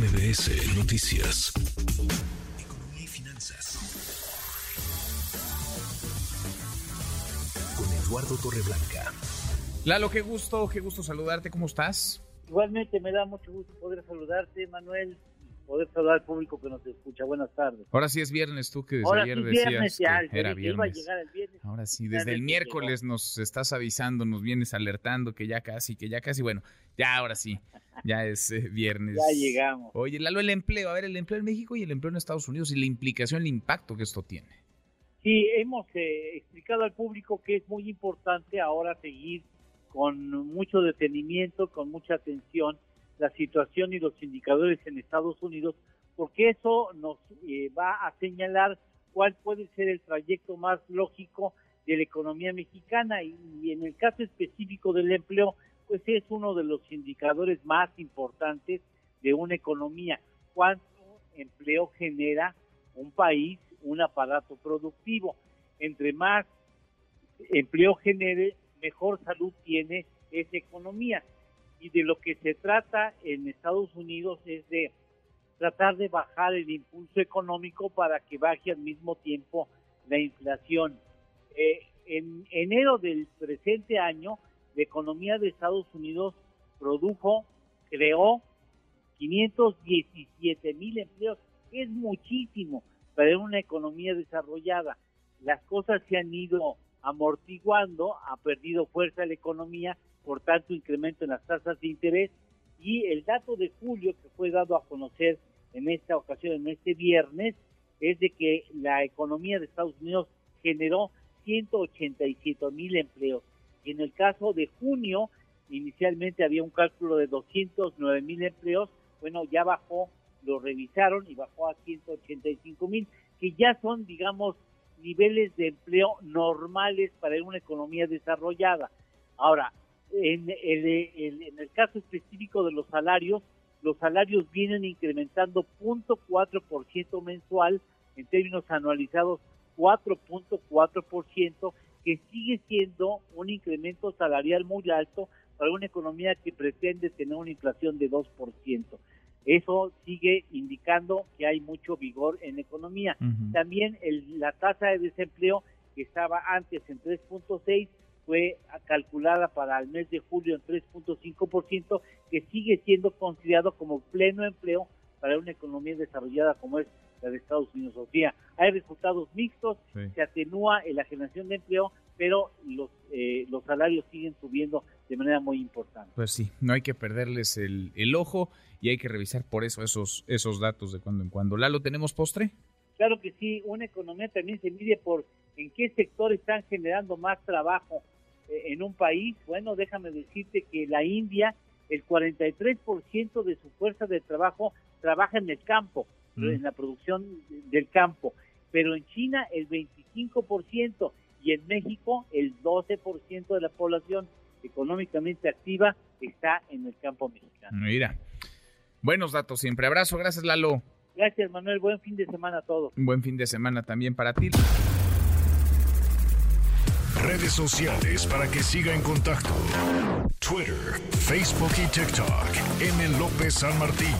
MBS Noticias. Economía y finanzas. Con Eduardo Torreblanca. Lalo, qué gusto, qué gusto saludarte. ¿Cómo estás? Igualmente me da mucho gusto poder saludarte, Manuel, poder saludar al público que nos escucha. Buenas tardes. Ahora sí es viernes, tú que desde Ahora ayer sí, decías viernes ya, que era iba a viernes. llegar el viernes. Ahora sí, desde el miércoles nos estás avisando, nos vienes alertando que ya casi, que ya casi, bueno, ya ahora sí, ya es eh, viernes. Ya llegamos. Oye, Lalo, el empleo, a ver, el empleo en México y el empleo en Estados Unidos y la implicación, el impacto que esto tiene. Sí, hemos eh, explicado al público que es muy importante ahora seguir con mucho detenimiento, con mucha atención, la situación y los indicadores en Estados Unidos, porque eso nos eh, va a señalar cuál puede ser el trayecto más lógico de la economía mexicana y, y en el caso específico del empleo, pues es uno de los indicadores más importantes de una economía. ¿Cuánto empleo genera un país, un aparato productivo? Entre más empleo genere, mejor salud tiene esa economía. Y de lo que se trata en Estados Unidos es de tratar de bajar el impulso económico para que baje al mismo tiempo la inflación. Eh, en enero del presente año, la economía de Estados Unidos produjo, creó 517 mil empleos. Es muchísimo para una economía desarrollada. Las cosas se han ido amortiguando, ha perdido fuerza la economía, por tanto incremento en las tasas de interés y el dato de julio que fue dado a conocer en esta ocasión, en este viernes, es de que la economía de Estados Unidos generó 187 mil empleos. Y en el caso de junio, inicialmente había un cálculo de 209 mil empleos, bueno, ya bajó, lo revisaron y bajó a 185 mil, que ya son, digamos, niveles de empleo normales para una economía desarrollada. Ahora, en el, en el caso específico de los salarios, los salarios vienen incrementando 0.4% mensual, en términos anualizados 4.4%, que sigue siendo un incremento salarial muy alto para una economía que pretende tener una inflación de 2%. Eso sigue indicando que hay mucho vigor en la economía. También el- la tasa de desempleo que estaba antes en 3.6 fue calculada para el mes de julio en 3.5%, que sigue siendo considerado como pleno empleo para una economía desarrollada como es la de Estados Unidos. O sea, hay resultados mixtos, Sí. se atenúa en la generación de empleo, pero los, eh, los salarios siguen subiendo de manera muy importante. Pues sí, no hay que perderles el, el ojo y hay que revisar por eso esos, esos datos de cuando en cuando. Lalo, ¿tenemos postre? Claro que sí, una economía también se mide por en qué sector están generando más trabajo eh, en un país. Bueno, déjame decirte que la India, el 43% de su fuerza de trabajo trabaja en el campo, Mm. en la producción del campo, pero en China el 25% y en México el 12% de la población económicamente activa está en el campo mexicano. Mira, buenos datos siempre. Abrazo, gracias Lalo. Gracias Manuel, buen fin de semana a todos. Un buen fin de semana también para ti. Redes sociales para que siga en contacto: Twitter, Facebook y TikTok. M. López San Martín.